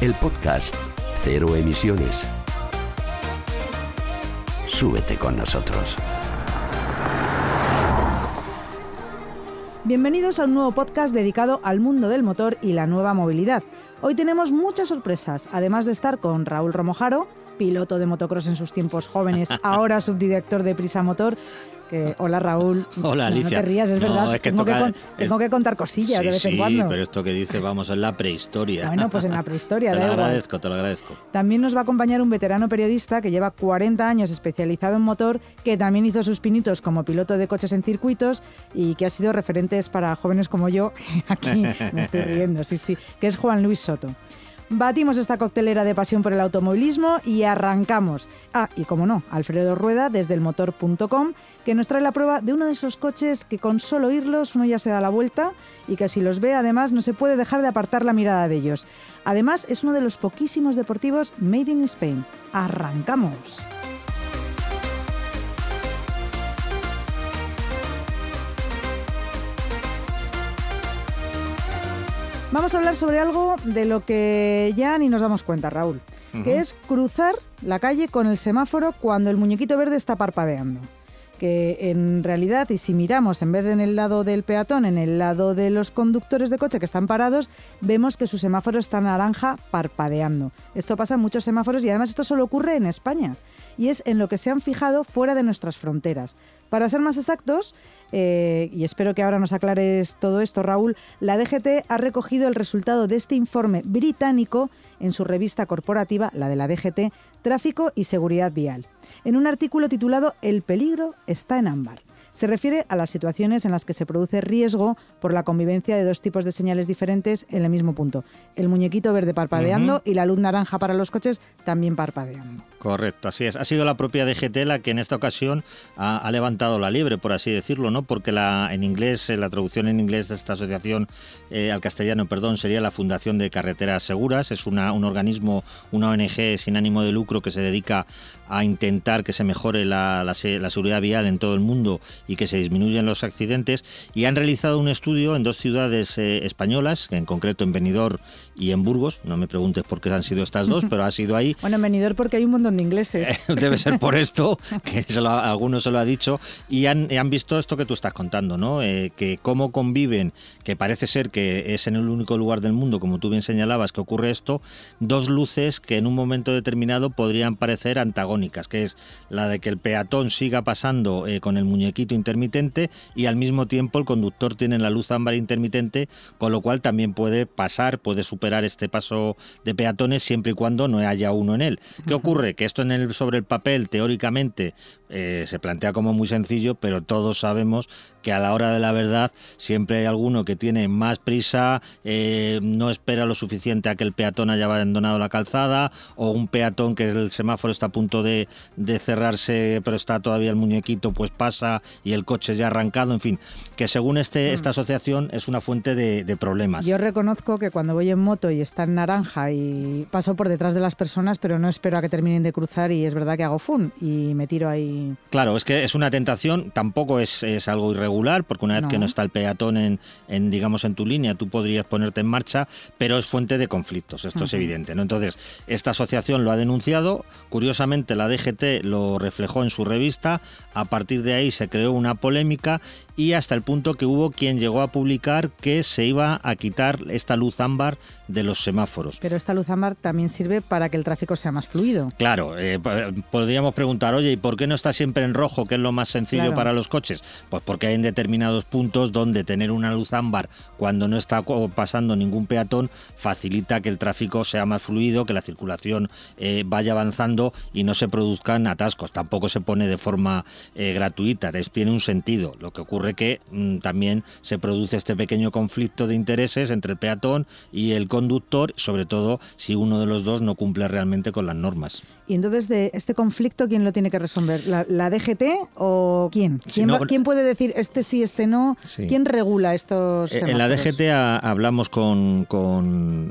El podcast Cero Emisiones. Súbete con nosotros. Bienvenidos a un nuevo podcast dedicado al mundo del motor y la nueva movilidad. Hoy tenemos muchas sorpresas, además de estar con Raúl Romojaro, piloto de motocross en sus tiempos jóvenes, ahora subdirector de Prisa Motor, hola Raúl. Hola Alicia. No, te rías, es verdad. Es que tengo, toca, que, tengo que contar cosillas de vez en cuando. Sí, pero esto que dice, vamos, en la prehistoria. Bueno, pues en la prehistoria. te lo agradezco, te lo agradezco. También nos va a acompañar un veterano periodista que lleva 40 años especializado en motor, que también hizo sus pinitos como piloto de coches en circuitos y que ha sido referentes para jóvenes como yo. Aquí me estoy riendo, sí, sí, que es Juan Luis Soto. Batimos esta coctelera de pasión por el automovilismo y arrancamos. Ah, y como no, Alfredo Rueda desde elmotor.com, que nos trae la prueba de uno de esos coches que con solo oírlos uno ya se da la vuelta y que si los ve además no se puede dejar de apartar la mirada de ellos. Además es uno de los poquísimos deportivos made in Spain. Arrancamos. Vamos a hablar sobre algo de lo que ya ni nos damos cuenta, Raúl, que es cruzar la calle con el semáforo cuando el muñequito verde está parpadeando. Que en realidad, y si miramos en vez de en el lado del peatón, en el lado de los conductores de coche que están parados, vemos que su semáforo está naranja parpadeando. Esto pasa en muchos semáforos y además esto solo ocurre en España. Y es en lo que se han fijado fuera de nuestras fronteras. Para ser más exactos, eh, y espero que ahora nos aclares todo esto, Raúl, la DGT ha recogido el resultado de este informe británico en su revista corporativa, la de la DGT, Tráfico y Seguridad Vial, en un artículo titulado El peligro está en ámbar. Se refiere a las situaciones en las que se produce riesgo por la convivencia de dos tipos de señales diferentes en el mismo punto. El muñequito verde parpadeando y la luz naranja para los coches también parpadeando. Correcto, así es. Ha sido la propia DGT la que en esta ocasión ha, levantado la liebre, por así decirlo, ¿no? Porque la, en inglés, eh, la traducción en inglés de esta asociación eh, al castellano, perdón, sería la Fundación de Carreteras Seguras. Es una, un organismo, una ONG sin ánimo de lucro que se dedica a intentar que se mejore la, la, seguridad vial en todo el mundo y que se disminuyan los accidentes. Y han realizado un estudio en dos ciudades eh, españolas, en concreto en Benidorm y en Burgos. No me preguntes por qué han sido estas dos, pero ha sido ahí. Bueno, en Benidorm porque hay un montón de ingleses. Debe ser por esto, que se lo, algunos se lo ha dicho. Y han, han, visto esto que tú estás contando, ¿no? Eh, que cómo conviven, que parece ser que es en el único lugar del mundo, como tú bien señalabas, que ocurre esto, dos luces que en un momento determinado podrían parecer antagónicas que es la de que el peatón siga pasando eh, con el muñequito intermitente y al mismo tiempo el conductor tiene la luz ámbar intermitente, con lo cual también puede pasar, puede superar este paso de peatones siempre y cuando no haya uno en él. ¿Qué ocurre? Que esto en el, sobre el papel, teóricamente, eh, se plantea como muy sencillo, pero todos sabemos que a la hora de la verdad siempre hay alguno que tiene más prisa, eh, no espera lo suficiente a que el peatón haya abandonado la calzada, o un peatón que el semáforo está a punto de, cerrarse, pero está todavía el muñequito, pues pasa y el coche ya arrancado, en fin, que según este, mm. esta asociación es una fuente de, de, problemas. Yo reconozco que cuando voy en moto y está en naranja y paso por detrás de las personas, pero no espero a que terminen de cruzar y es verdad que hago fun y me tiro ahí Claro, es que es una tentación, tampoco es, algo irregular, porque una vez que no está el peatón en, digamos, en tu línea, tú podrías ponerte en marcha, pero es fuente de conflictos, esto es evidente. ¿no? Entonces, esta asociación lo ha denunciado, curiosamente la DGT lo reflejó en su revista, a partir de ahí se creó una polémica y hasta el punto que hubo quien llegó a publicar que se iba a quitar esta luz ámbar de los semáforos. Pero esta luz ámbar también sirve para que el tráfico sea más fluido. Claro, eh, podríamos preguntar, oye, ¿y por qué no está siempre en rojo, que es lo más sencillo para los coches? Pues porque hay en determinados puntos donde tener una luz ámbar cuando no está pasando ningún peatón facilita que el tráfico sea más fluido, que la circulación eh, vaya avanzando y no se produzcan atascos. Tampoco se pone de forma eh, gratuita. Tiene un sentido. Lo que ocurre que mm, también se produce este pequeño conflicto de intereses entre el peatón y el conductor, sobre todo si uno de los dos no cumple realmente con las normas. Y entonces, de este conflicto, ¿quién lo tiene que resolver? ¿La, DGT o quién? ¿Quién, puede decir este sí, este no? ¿Quién regula estos semáforos? En la DGT hablamos con,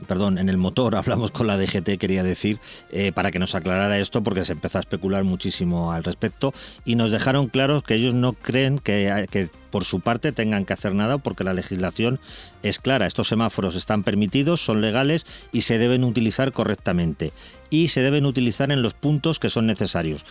Perdón, en el motor hablamos con la DGT, quería decir, eh, para que nos aclarara esto, porque se empezó a especular muchísimo al respecto, y nos dejaron claros que ellos no creen que, que por su parte tengan que hacer nada porque la legislación es clara. Estos semáforos están permitidos, son legales y se deben utilizar correctamente. Y se deben utilizar en los puntos que son necesarios.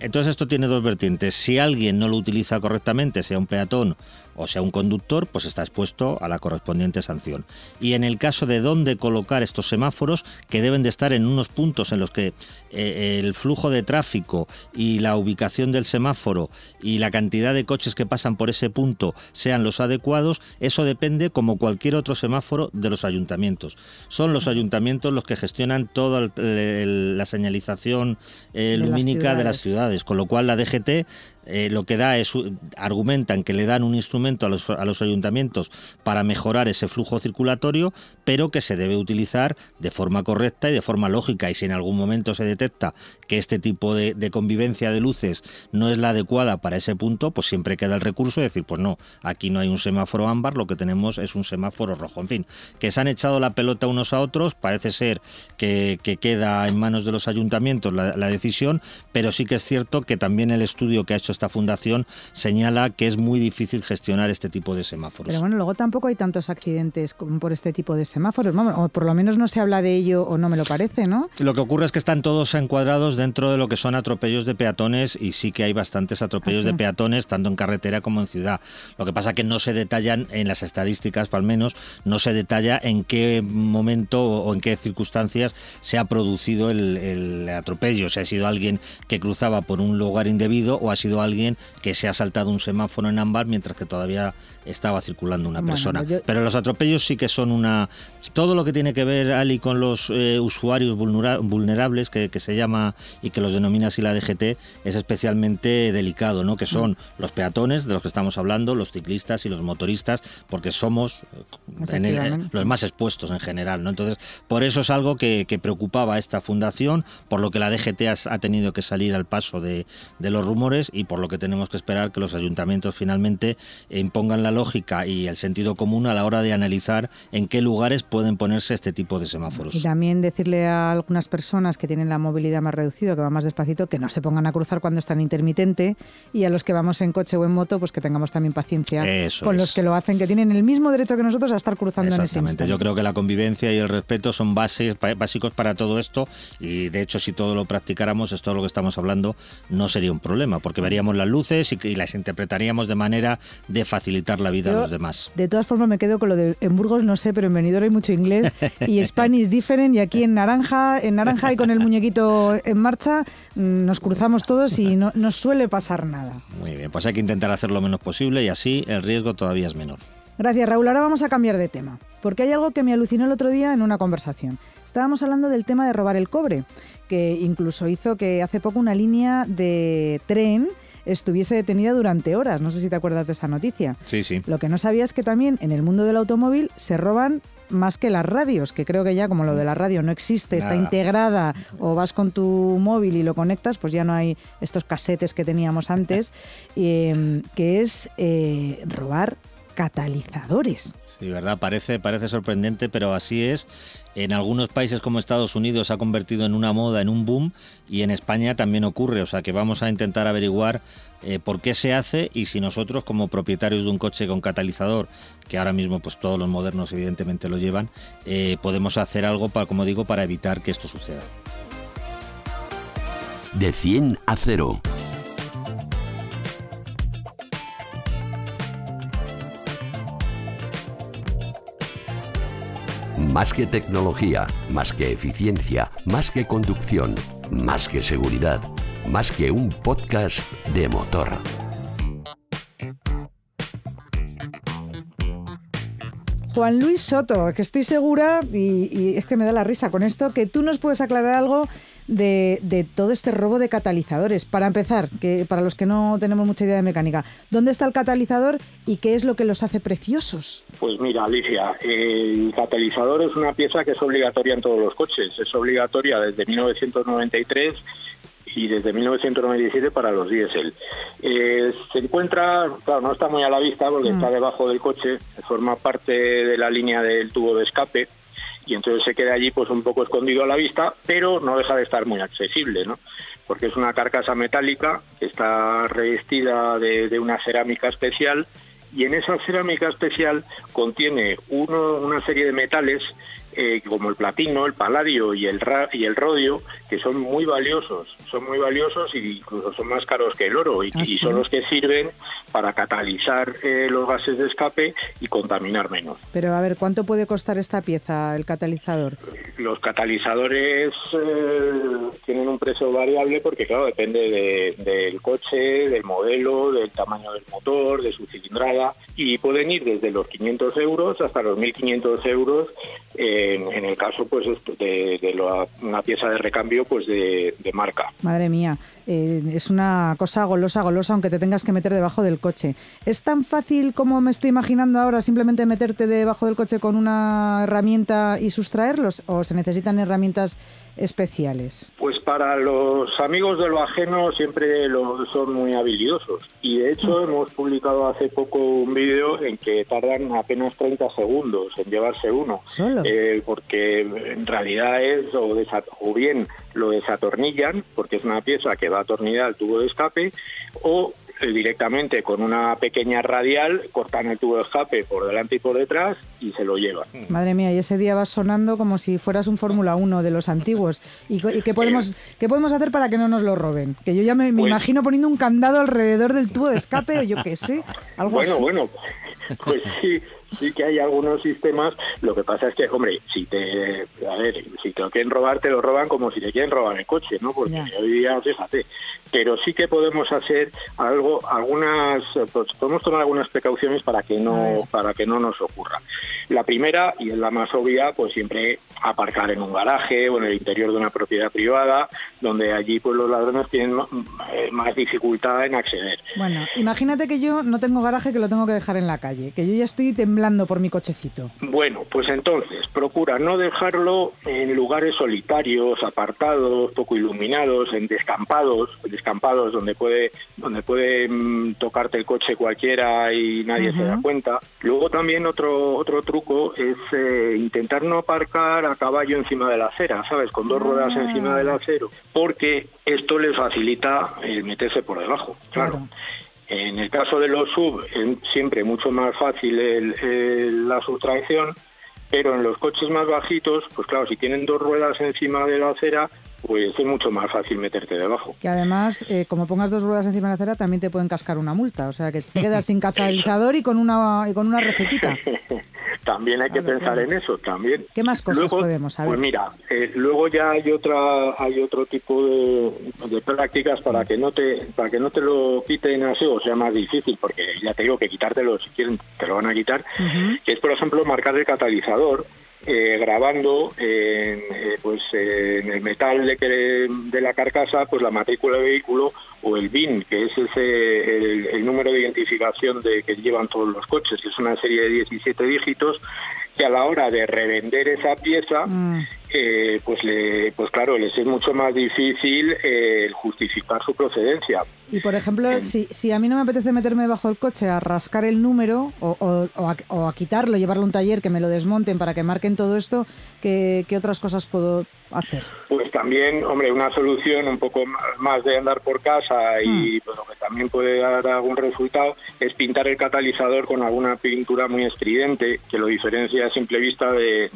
Entonces esto tiene dos vertientes. Si alguien no lo utiliza correctamente, sea un peatón o sea un conductor, pues está expuesto a la correspondiente sanción. Y en el caso de dónde colocar estos semáforos, que deben de estar en unos puntos en los que eh, el flujo de tráfico y la ubicación del semáforo y la cantidad de coches que pasan por ese punto sean los adecuados, eso depende como cualquier otro semáforo de los ayuntamientos. Son los ayuntamientos los que gestionan toda la señalización eh, lumínica de las ciudades, con lo cual la DGT eh, lo que da es, argumentan que le dan un instrumento a los, a los, ayuntamientos para mejorar ese flujo circulatorio, pero que se debe utilizar de forma correcta y de forma lógica. Y si en algún momento se detecta que este tipo de, convivencia de luces no es la adecuada para ese punto, pues siempre queda el recurso de decir, pues no, aquí no hay un semáforo ámbar, lo que tenemos es un semáforo rojo. En fin, que se han echado la pelota unos a otros, parece ser que, queda en manos de los ayuntamientos la, la decisión, pero sí que es cierto que también el estudio que ha hecho esta fundación señala que es muy difícil gestionar este tipo de semáforos. Pero bueno, luego tampoco hay tantos accidentes por este tipo de semáforos, o por lo menos no se habla de ello o no me lo parece, ¿no? Lo que ocurre es que están todos encuadrados dentro de lo que son atropellos de peatones y sí que hay bastantes atropellos ah, de peatones, tanto en carretera como en ciudad. Lo que pasa que no se detallan en las estadísticas, al menos, no se detalla en qué momento o en qué circunstancias se ha producido el, el atropello, si ha sido alguien que cruzaba por un lugar indebido o ha sido alguien que se ha saltado un semáforo en ámbar mientras que todavía estaba circulando una persona. Pero los atropellos sí que son una... Todo lo que tiene que ver, Ali, con los eh, usuarios vulnerables, que, se llama y que los denomina así la DGT, es especialmente delicado, ¿no? Que son mm. los peatones, de los que estamos hablando, los ciclistas y los motoristas, porque somos eh, los más expuestos en general, ¿no? Entonces, por eso es algo que, preocupaba a esta fundación, por lo que la DGT ha, tenido que salir al paso de, de los rumores y por lo que tenemos que esperar que los ayuntamientos finalmente impongan la lógica y el sentido común a la hora de analizar en qué lugares pueden ponerse este tipo de semáforos. Y también decirle a algunas personas que tienen la movilidad más reducida, que van más despacito, que no se pongan a cruzar cuando están intermitente y a los que vamos en coche o en moto, pues que tengamos también paciencia con los que lo hacen, que tienen el mismo derecho que nosotros a estar cruzando en ese instante. Yo creo que la convivencia y el respeto son bases, básicos para todo esto y de hecho si todo lo practicáramos, esto es lo que estamos hablando, no sería un problema, porque veríamos las luces y, y las interpretaríamos de manera de facilitar la vida a los demás. De todas formas, me quedo con lo de en Burgos, no sé, pero en Benidorm hay mucho inglés y Spanish different. Y aquí en Naranja, en Naranja y con el muñequito en marcha, mm, nos cruzamos todos y no nos suele pasar nada. Muy bien, pues hay que intentar hacer lo menos posible y así el riesgo todavía es menor. Gracias, Raúl. Ahora vamos a cambiar de tema, porque hay algo que me alucinó el otro día en una conversación. Estábamos hablando del tema de robar el cobre, que incluso hizo que hace poco una línea de tren estuviese detenida durante horas. No sé si te acuerdas de esa noticia. Sí, sí. Lo que no sabía es que también en el mundo del automóvil se roban más que las radios, que creo que ya como lo de la radio no existe, está integrada o vas con tu móvil y lo conectas, pues ya no hay estos casetes que teníamos antes, em, que es eh, robar catalizadores. Sí, verdad, parece, parece sorprendente, pero así es. En algunos países como Estados Unidos se ha convertido en una moda, en un boom, y en España también ocurre. O sea que vamos a intentar averiguar eh, por qué se hace y si nosotros, como propietarios de un coche con catalizador, que ahora mismo pues todos los modernos evidentemente lo llevan, eh, podemos hacer algo para, como digo, para evitar que esto suceda. De 100 a 0. Más que tecnología, más que eficiencia, más que conducción, más que seguridad, más que un podcast de motor. Juan Luis Soto, que estoy segura, y, es que me da la risa con esto, que tú nos puedes aclarar algo de, de, todo este robo de catalizadores. Para empezar, que para los que no tenemos mucha idea de mecánica, ¿dónde está el catalizador y qué es lo que los hace preciosos? Pues mira, Alicia, el catalizador es una pieza que es obligatoria en todos los coches. Es obligatoria desde 1993 y desde 1997 para los diésel. Eh, se encuentra, claro, no está muy a la vista porque está mm. debajo del coche, forma parte de la línea del tubo de escape y entonces se queda allí pues un poco escondido a la vista, pero no deja de estar muy accesible, ¿no? Porque es una carcasa metálica que está revestida de, de una cerámica especial y en esa cerámica especial contiene uno, una serie de metales eh, como el platino, el paladio y el, y el rodio, que son muy valiosos, son muy valiosos y incluso son más caros que el oro y, ah, son los que sirven para catalizar eh, los gases de escape y contaminar menos. Pero a ver, ¿cuánto puede costar esta pieza, el catalizador? Los catalizadores eh, tienen un precio variable porque, claro, depende del coche, del modelo, del tamaño del motor, de su cilindrada y pueden ir desde los 500 euros hasta los 1.500 euros en, el caso pues de, una pieza de recambio pues de, marca. Madre mía, eh, es una cosa golosa, golosa, aunque te tengas que meter debajo del coche. ¿Es tan fácil como me estoy imaginando ahora simplemente meterte debajo del coche con una herramienta y sustraerlos o se necesitan herramientas especiales? Pues para los amigos de lo ajeno siempre lo, son muy habilidosos y de hecho mm. hemos publicado hace poco un vídeo en que tardan apenas 30 segundos en llevarse uno. Eh, porque en realidad es o, o bien lo desatornillan porque es una pieza que va atornillada al tubo de escape o directamente con una pequeña radial, cortan el tubo de escape por delante y por detrás y se lo llevan. Mm. Madre mía, y ese día vas sonando como si fueras un Fórmula 1 de los antiguos. ¿Y, qué, podemos, qué podemos hacer para que no nos lo roben? Que yo ya me, pues imagino poniendo un candado alrededor del tubo de escape o yo qué sé. Algo bueno, bueno, pues sí sí que hay algunos sistemas. Lo que pasa es que, hombre, si te, a ver, si te lo quieren robar, te lo roban como si te quieren robar el coche, ¿no? Porque hoy día, fíjate. Pero sí que podemos hacer algo, algunas, pues, podemos tomar algunas precauciones para que no, para que no nos ocurra. La primera, y es la más obvia, pues siempre aparcar en un garaje o en el interior de una propiedad privada, donde allí pues los ladrones tienen eh, más dificultad en acceder. Bueno, imagínate que yo no tengo garaje, que lo tengo que dejar en la calle, que yo ya estoy temblando por mi cochecito. Bueno, pues entonces, procura no dejarlo en lugares solitarios, apartados, poco iluminados, en descampados, descampados donde puede, donde puede mm, tocarte el coche cualquiera y nadie se da cuenta. Luego también otro, otro truco es eh, intentar no aparcar a caballo encima de la acera, ¿sabes? Con dos ruedas ah. encima del acero, porque esto les facilita el meterse por debajo, claro. En el caso de los sub, es siempre mucho más fácil la sustracción, pero en los coches más bajitos, pues claro, si tienen dos ruedas encima de la acera, pues es mucho más fácil meterte debajo. Que además, eh, como pongas dos ruedas encima de la acera, también te pueden cascar una multa. O sea, que te quedas sin catalizador y con una, y con una recetita. también hay que pensar en eso, también. ¿Qué más cosas podemos saber? Pues mira, eh, luego ya hay otra, hay otro tipo de, prácticas para que no te, para que no te lo quiten así o sea más difícil, porque ya te digo que quitártelo si quieren te lo van a quitar, que es por ejemplo marcar el catalizador eh, grabando en, eh, pues, en el metal de, de la carcasa pues la matrícula del vehículo o el BIN, que es ese el, número de identificación de que llevan todos los coches, que es una serie de 17 dígitos, que a la hora de revender esa pieza, mm. eh, pues le, pues claro, les es mucho más difícil eh, justificar su procedencia. Y por ejemplo, si, si a mí no me apetece meterme debajo del coche a rascar el número o, o, a, quitarlo, llevarlo a un taller, que me lo desmonten para que marquen todo esto, ¿qué, qué otras cosas puedo hacer? Pues también, hombre, una solución un poco más de andar por casa y mm. pues, lo que también puede dar algún resultado es pintar el catalizador con alguna pintura muy estridente que lo diferencia a simple vista de,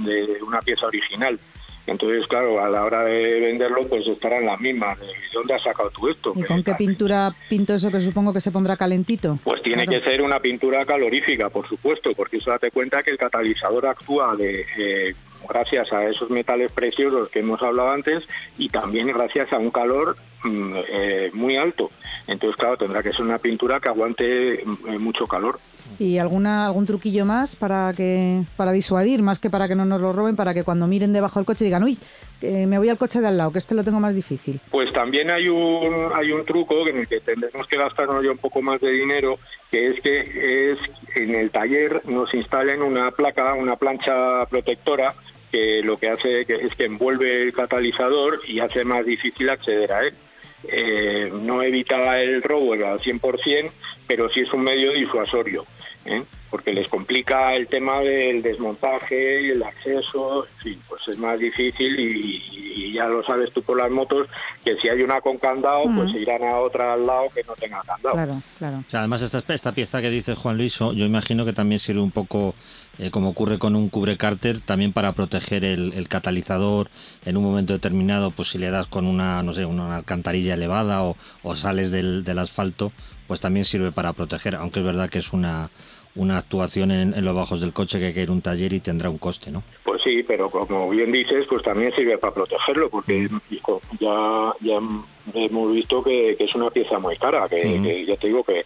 una pieza original. Entonces, claro, a la hora de venderlo, pues estarán las mismas. ¿De dónde has sacado tú esto? ¿Y con qué pintura pinto eso que supongo que se pondrá calentito? Pues tiene que ser una pintura calorífica, por supuesto, porque eso date cuenta que el catalizador actúa de... Eh, gracias a esos metales preciosos que hemos hablado antes y también gracias a un calor mm, eh, muy alto. Entonces, claro, tendrá que ser una pintura que aguante mm, mucho calor. ¿Y alguna algún truquillo más para que para disuadir, más que para que no nos lo roben, para que cuando miren debajo del coche digan, uy, me voy al coche de al lado, que este lo tengo más difícil? Pues también hay un hay un truco en el que tendremos que gastarnos ya un poco más de dinero, que es que es en el taller nos instalen una placa, una plancha protectora que lo que hace es que envuelve el catalizador y hace más difícil acceder a él. Eh, no evita el robo al 100%, pero sí es un medio disuasorio, ¿eh? porque les complica el tema del desmontaje, el acceso, en fin, pues es más difícil y, ya lo sabes tú por las motos, que si hay una con candado, pues se irán a otra al lado que no tenga candado. Claro, claro. además, esta, esta pieza que dice Juan Luis, yo imagino que también sirve un poco, eh, como ocurre con un cubre cárter, también para proteger el, catalizador en un momento determinado, pues si le das con una, no sé, una alcantarilla elevada o, sales del, del asfalto, pues también sirve para proteger, aunque es verdad que es una, una actuación en, los bajos del coche que hay que ir a un taller y tendrá un coste, ¿no? Pues sí, pero como bien dices, pues también sirve para protegerlo, porque mm. ya, ya hemos visto que, es una pieza muy cara, que, ya te digo que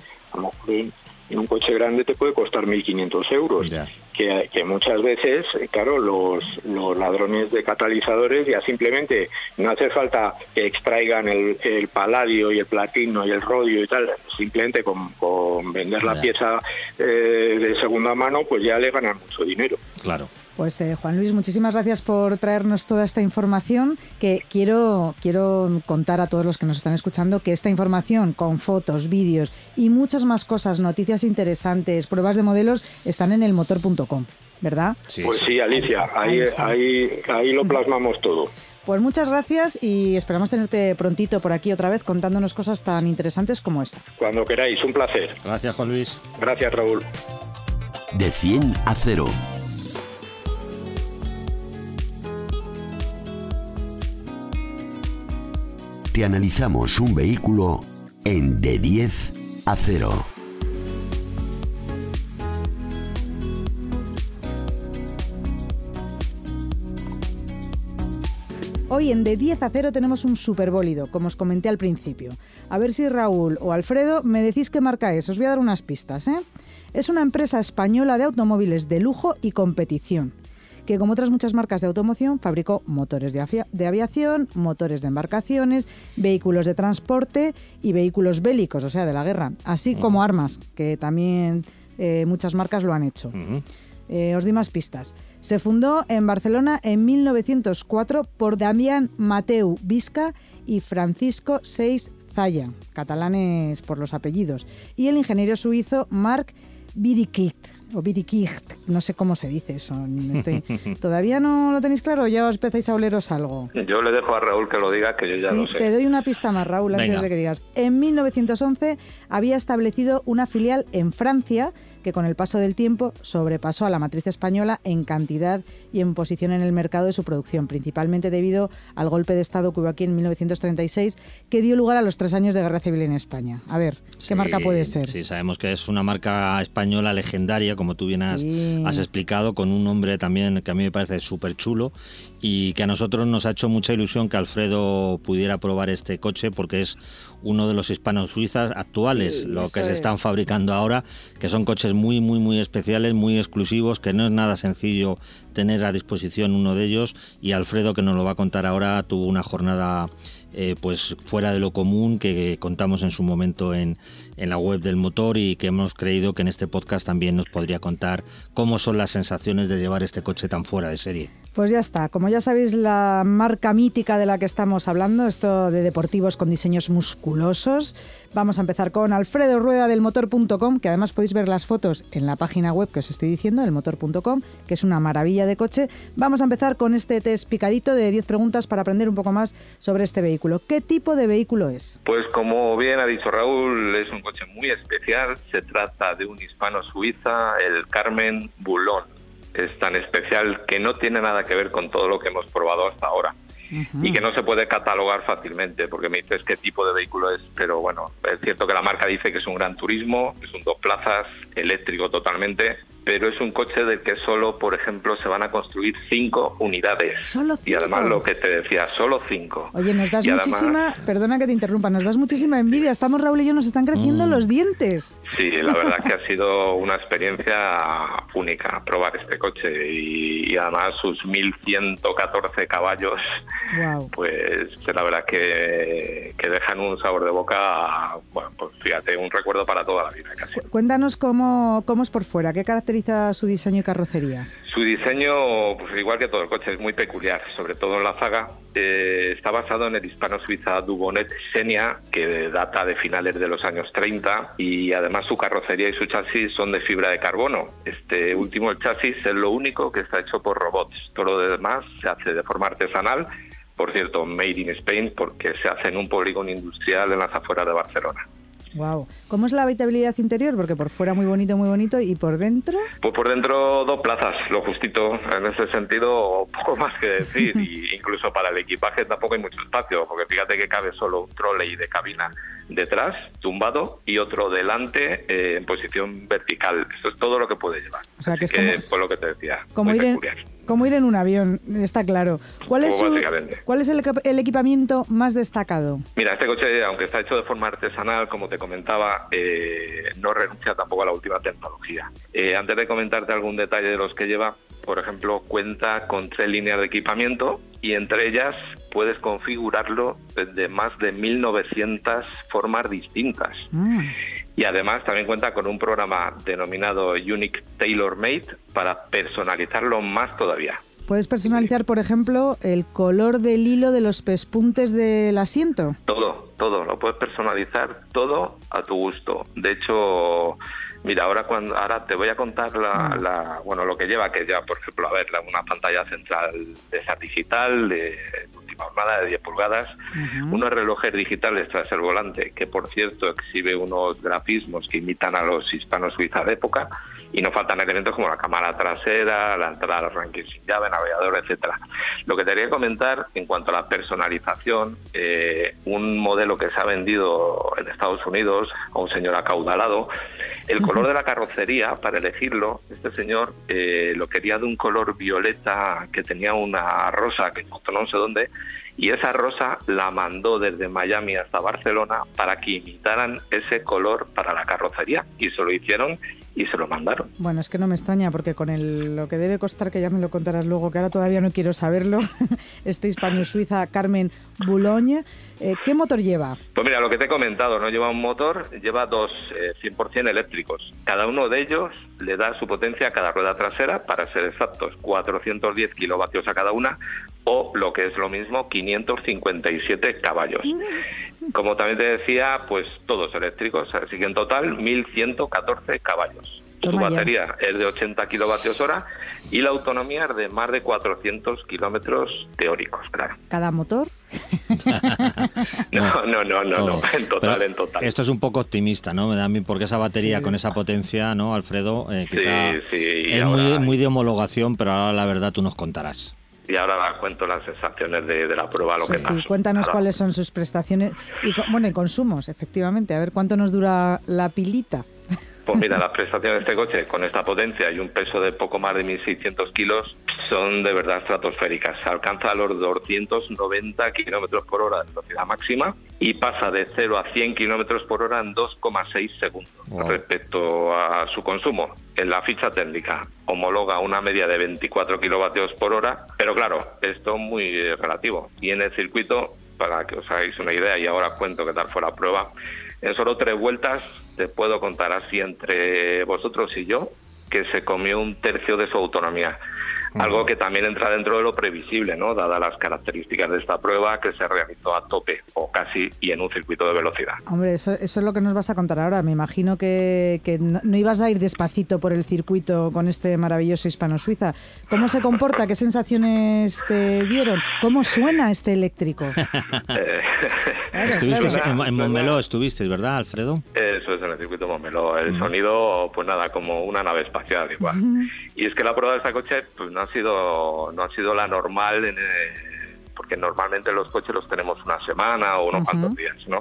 en un coche grande te puede costar 1.500 euros. Que, que, muchas veces, claro, los, los ladrones de catalizadores ya simplemente no hace falta que extraigan el, el paladio y el platino y el rodio y tal, simplemente con, con vender la pieza eh, de segunda mano, pues ya le ganan mucho dinero. Claro. Pues eh, Juan Luis, muchísimas gracias por traernos toda esta información que quiero, quiero contar a todos los que nos están escuchando que esta información con fotos, vídeos y muchas más cosas, noticias interesantes, pruebas de modelos, están en elmotor.com, ¿verdad? pues sí, Alicia, ahí, ahí, ahí, lo plasmamos todo. Pues muchas gracias y esperamos tenerte prontito por aquí otra vez contándonos cosas tan interesantes como esta. Cuando queráis, un placer. Gracias, Juan Luis. Gracias, Raúl. De 100 a 0 analizamos un vehículo en de 10 a 0. Hoy en De 10 a 0 tenemos un superbólido, como os comenté al principio. A ver si Raúl o Alfredo me decís qué marca es. Os voy a dar unas pistas. ¿eh? Es una empresa española de automóviles de lujo y competición que como otras muchas marcas de automoción fabricó motores de, aviación, motores de embarcaciones, vehículos de transporte y vehículos bélicos, o sea, de la guerra, así como armas, que también eh, muchas marcas lo han hecho. Eh, os di más pistas. Se fundó en Barcelona en 1904 por Damián Mateu Visca y Francisco Seis Zaya, catalanes por los apellidos, y el ingeniero suizo Marc Birikit o Birikicht, no sé cómo se dice eso. ¿Todavía no lo tenéis claro o ya os empezáis a oleros algo? Yo le dejo a Raúl que lo diga, que yo ya lo sé. Te doy una pista más, Raúl, antes de que digas. En 1911 había establecido una filial en Francia que con el paso del tiempo sobrepasó a la matriz española en cantidad y en posición en el mercado de su producción, principalmente debido al golpe de Estado que hubo aquí en 1936, que dio lugar a los tres años de guerra civil en España. A ver, ¿qué marca puede ser? Sí, sabemos que es una marca española legendaria, como tú bien has, has explicado, con un nombre también que a mí me parece súper chulo y que a nosotros nos ha hecho mucha ilusión que Alfredo pudiera probar este coche porque es uno de los hispanos suizas actuales, lo que se están fabricando ahora, que son coches muy, muy, muy especiales, muy exclusivos, que no es nada sencillo tener a disposición uno de ellos y Alfredo, que nos lo va a contar ahora, tuvo una jornada eh, pues fuera de lo común que contamos en su momento en, en, la web del motor y que hemos creído que en este podcast también nos podría contar cómo son las sensaciones de llevar este coche tan fuera de serie. Pues ya está. Como ya sabéis, la marca mítica de la que estamos hablando, esto de deportivos con diseños musculosos. Vamos a empezar con Alfredo Rueda del motor.com, que además podéis ver las fotos en la página web que os estoy diciendo, el motor.com, que es una maravilla de coche. Vamos a empezar con este test picadito de 10 preguntas para aprender un poco más sobre este vehículo. ¿Qué tipo de vehículo es? Pues como bien ha dicho Raúl, es un coche muy especial. Se trata de un hispano-suiza, el Carmen Boulon es tan especial que no tiene nada que ver con todo lo que hemos probado hasta ahora. y que no se puede catalogar fácilmente, porque me dices qué tipo de vehículo es, pero bueno, es cierto que la marca dice que es un gran turismo, es un dos plazas, eléctrico totalmente, pero es un coche del que solo, por ejemplo, se van a construir cinco unidades. Solo cinco. Y además lo que te decía, solo cinco. Oye, nos das muchísima, perdona que te interrumpa, nos das muchísima envidia. Estamos Raúl y yo, nos están creciendo mm. los dientes. Sí, la verdad que ha sido una experiencia única probar este coche y, además sus 1114 caballos, pues la verdad que, que dejan un sabor de boca, bueno, pues fíjate, un recuerdo para toda la vida casi. Cuéntanos cómo, cómo es por fuera, qué características su diseño y carrocería? Su diseño, pues igual que todo el coche, es muy peculiar, sobre todo en la saga. Eh, está basado en el hispano-suiza Dubonet Xenia, que data de finales de los años 30, y además su carrocería y su chasis son de fibra de carbono. Este último, el chasis, es lo único que está hecho por robots. Todo lo demás se hace de forma artesanal por cierto, made in Spain, porque se hace en un polígono industrial en las afueras de Barcelona. Wow. ¿Cómo es la habitabilidad interior? Porque por fuera muy bonito, muy bonito, y por dentro. Pues por dentro dos plazas, lo justito. En ese sentido, poco más que decir. y incluso para el equipaje tampoco hay mucho espacio, porque fíjate que cabe solo un trolley de cabina detrás, tumbado, y otro delante eh, en posición vertical. Eso es todo lo que puede llevar. O sea, que es como, por lo que te decía. Como ir, en, como ir en un avión, está claro. ¿Cuál es, ¿cuál es el, el, equipamiento más destacado? Mira, este coche, aunque está hecho de forma artesanal, como te comentaba, eh, no renuncia tampoco a la última tecnología. Eh, antes de comentarte algún detalle de los que lleva, por ejemplo, cuenta con tres líneas de equipamiento y entre ellas puedes configurarlo de más de 1900 formas distintas. Mm. Y además también cuenta con un programa denominado Unique Tailor Made para personalizarlo más todavía. ¿Puedes personalizar, por ejemplo, el color del hilo de los pespuntes del asiento? Todo, todo. Lo puedes personalizar todo a tu gusto. De hecho, Mira, ahora cuando ahora te voy a contar la, mm. la, bueno lo que lleva, que ya por ejemplo a ver una pantalla central de esa digital de jornada de 10 pulgadas, unos relojes digitales tras el volante, que por cierto exhibe unos grafismos que imitan a los hispanos suizas de época, y no faltan elementos como la cámara trasera, la entrada al ranking sin llave, navegador, etcétera. Lo que te quería comentar en cuanto a la personalización, eh, un modelo que se ha vendido en Estados Unidos a un señor acaudalado, el color de la carrocería, para elegirlo, este señor eh, lo quería de un color violeta que tenía una rosa que no sé dónde, y esa rosa la mandó desde Miami hasta Barcelona para que imitaran ese color para la carrocería. Y se lo hicieron y se lo mandaron. Bueno, es que no me extraña porque con el, lo que debe costar, que ya me lo contarás luego, que ahora todavía no quiero saberlo, este hispano-suiza Carmen Boulogne, eh, ¿qué motor lleva? Pues mira, lo que te he comentado, no lleva un motor, lleva dos 100% eh, eléctricos. Cada uno de ellos le da su potencia a cada rueda trasera, para ser exactos, 410 kilovatios a cada una, o lo que es lo mismo, 557 caballos. Como también te decía, pues todos eléctricos, así que en total 1114 caballos. Su batería es de 80 kilovatios hora y la autonomía es de más de 400 kilómetros teóricos, claro. ¿Cada motor? no, no, no, no, no, en total, en total. Esto es un poco optimista, ¿no? Porque esa batería con esa potencia, ¿no, Alfredo? Eh, quizá es muy, muy de homologación, pero ahora la verdad tú nos contarás y ahora cuento las sensaciones de, la prueba. Lo que sí, cuéntanos cuáles son sus prestaciones y, bueno, y consumos, efectivamente. A ver cuánto nos dura la pilita. Pues mira, las prestaciones de este coche con esta potencia y un peso de poco más de 1.600 kilos son de verdad estratosféricas. Se alcanza a los 290 kilómetros por hora de velocidad máxima y pasa de 0 a 100 kilómetros por hora en 2,6 segundos. Respecto a su consumo, en la ficha técnica homologa una media de 24 kilovatios por hora, pero claro, esto es muy relativo. Y en el circuito, para que os hagáis una idea, y ahora cuento qué tal fue la prueba, en solo tres vueltas te puedo contar así entre vosotros y yo que se comió un tercio de su autonomía. Algo que también entra dentro de lo previsible, ¿no? Dadas las características de esta prueba que se realizó a tope o casi y en un circuito de velocidad. Hombre, eso, es lo que nos vas a contar ahora. Me imagino que, no, ibas a ir despacito por el circuito con este maravilloso hispano-suiza. ¿Cómo se comporta? ¿Qué sensaciones te dieron? ¿Cómo suena este eléctrico? Eh, estuviste en, en Montmeló, estuviste, ¿verdad, Alfredo? Eso es en el circuito Montmeló. El sonido, pues nada, como una nave espacial igual. Y es que la prueba de este coche, pues no ha sido, no ha sido la normal en, eh, porque normalmente los coches los tenemos una semana o unos cuantos días, ¿no?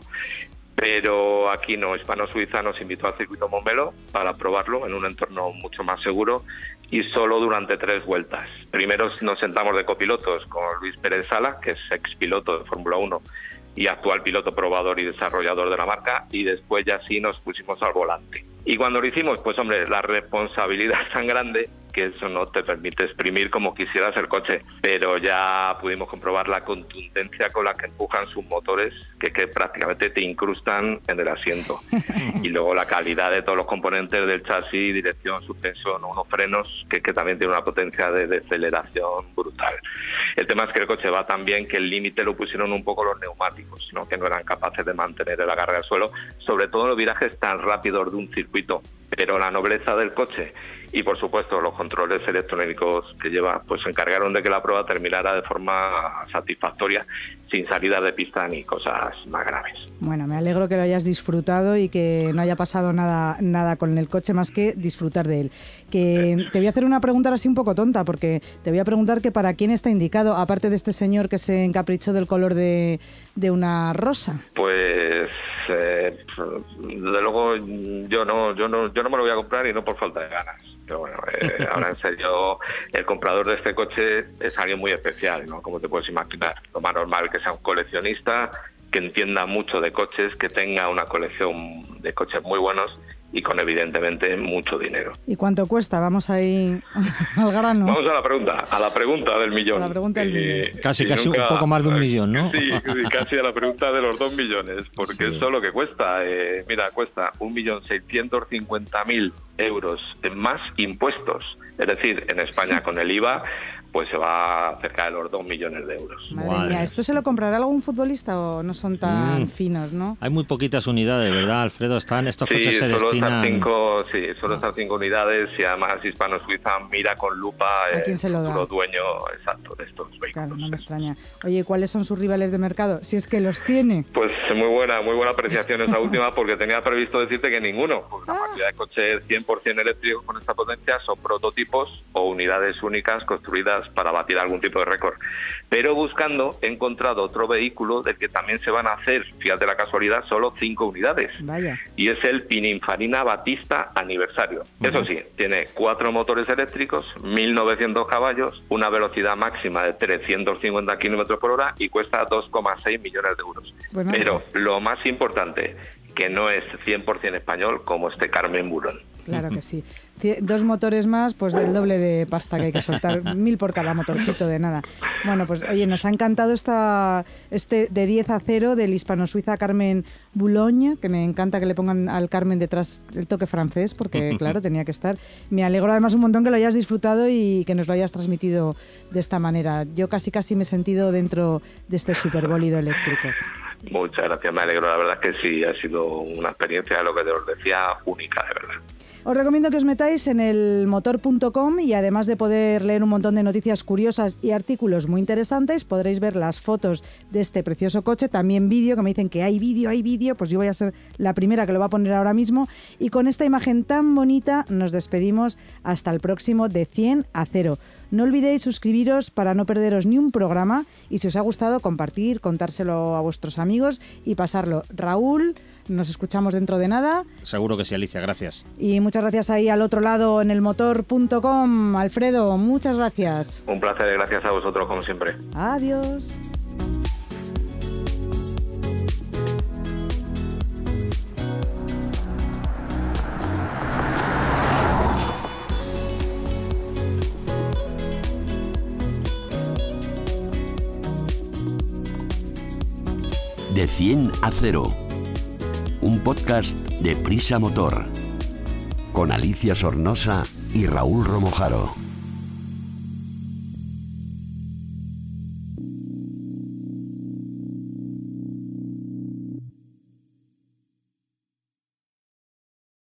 Pero aquí no, Hispano Suiza nos invitó al circuito Momelo para probarlo en un entorno mucho más seguro y solo durante tres vueltas. Primero nos sentamos de copilotos con Luis Pérez Sala, que es ex piloto de Fórmula 1 y actual piloto probador y desarrollador de la marca, y después ya sí nos pusimos al volante. Y cuando lo hicimos, pues hombre, la responsabilidad es tan grande que eso no te permite exprimir como quisieras el coche, pero ya pudimos comprobar la contundencia con la que empujan sus motores, que, que prácticamente te incrustan en el asiento. y luego la calidad de todos los componentes del chasis, dirección, suspensión, unos frenos, que, que también tiene una potencia de deceleración brutal. El tema es que el coche va tan bien que el límite lo pusieron un poco los neumáticos, ¿no? que no eran capaces de mantener el agarre al suelo, sobre todo en los virajes tan rápidos de un circuito circuito. Pero la nobleza del coche y por supuesto los controles electrónicos que lleva pues se encargaron de que la prueba terminara de forma satisfactoria sin salida de pista ni cosas más graves. Bueno, me alegro que lo hayas disfrutado y que no haya pasado nada nada con el coche más que disfrutar de él. Que te voy a hacer una pregunta así un poco tonta porque te voy a preguntar que para quién está indicado aparte de este señor que se encaprichó del color de, de una rosa. Pues eh, desde luego yo no yo no yo no me lo voy a comprar y no por falta de ganas pero bueno, eh, ahora en serio, el comprador de este coche es alguien muy especial, ¿no? Como te puedes imaginar. Lo más normal es que sea un coleccionista, que entienda mucho de coches, que tenga una colección de coches muy buenos y con evidentemente mucho dinero. ¿Y cuánto cuesta? Vamos ahí al grano. Vamos a la pregunta, a la pregunta del millón. A la pregunta del millón. casi, casi un poco más de un millón, ¿no? Sí, casi a la pregunta de los dos millones, porque eso es lo que cuesta. Eh, mira, cuesta un millón seiscientos cincuenta mil euros en más impuestos. Es decir, en España con el IVA pues se va cerca de los 2 millones de euros. Madre mía, ¿esto se lo comprará algún futbolista o no son tan mm. finos, no? Hay muy poquitas unidades, ¿verdad, Alfredo? Están estos coches se solo destinan... cinco, sí, solo están cinco unidades y además Hispano-Suiza mira con lupa ¿A quién se lo da? dueño exacto de estos vehículos. Claro, no me extraña. Oye, ¿cuáles son sus rivales de mercado? Si es que los tiene. Pues muy buena, muy buena apreciación esa última porque tenía previsto decirte que ninguno. Porque la ah. mayoría de coches 100% eléctricos con esta potencia son prototipos o unidades únicas construidas para batir algún tipo de récord. Pero buscando he encontrado otro vehículo del que también se van a hacer, fíjate la casualidad, solo cinco unidades. Vaya. Y es el Pininfarina Batista Aniversario. Eso sí, tiene cuatro motores eléctricos, 1900 caballos, una velocidad máxima de 350 kilómetros por hora y cuesta 2,6 millones de euros. Pero lo más importante, que no es 100% español como este Carmen Burón. Claro que sí. Dos motores más, pues del doble de pasta que hay que soltar, mil por cada motorcito de nada. Bueno, pues oye, nos ha encantado esta, este de 10 a 0 del hispano-suiza Carmen Boulogne, que me encanta que le pongan al Carmen detrás el toque francés, porque claro, tenía que estar. Me alegro además un montón que lo hayas disfrutado y que nos lo hayas transmitido de esta manera. Yo casi casi me he sentido dentro de este superbólido eléctrico. Muchas gracias, me alegro. La verdad que sí, ha sido una experiencia, lo que te os decía, única, de verdad. Os recomiendo que os metáis en el motor.com y además de poder leer un montón de noticias curiosas y artículos muy interesantes, podréis ver las fotos de este precioso coche, también vídeo, que me dicen que hay vídeo, hay vídeo, pues yo voy a ser la primera que lo va a poner ahora mismo. Y con esta imagen tan bonita nos despedimos hasta el próximo de 100 a 0. No olvidéis suscribiros para no perderos ni un programa y si os ha gustado compartir, contárselo a vuestros amigos y pasarlo. Raúl, nos escuchamos dentro de nada. Seguro que sí, Alicia, gracias. Y muchas gracias ahí al otro lado en el motor.com. Alfredo, muchas gracias. Un placer, gracias a vosotros como siempre. Adiós. De 100 a 0 un podcast de Prisa Motor, con Alicia Sornosa y Raúl Romojaro.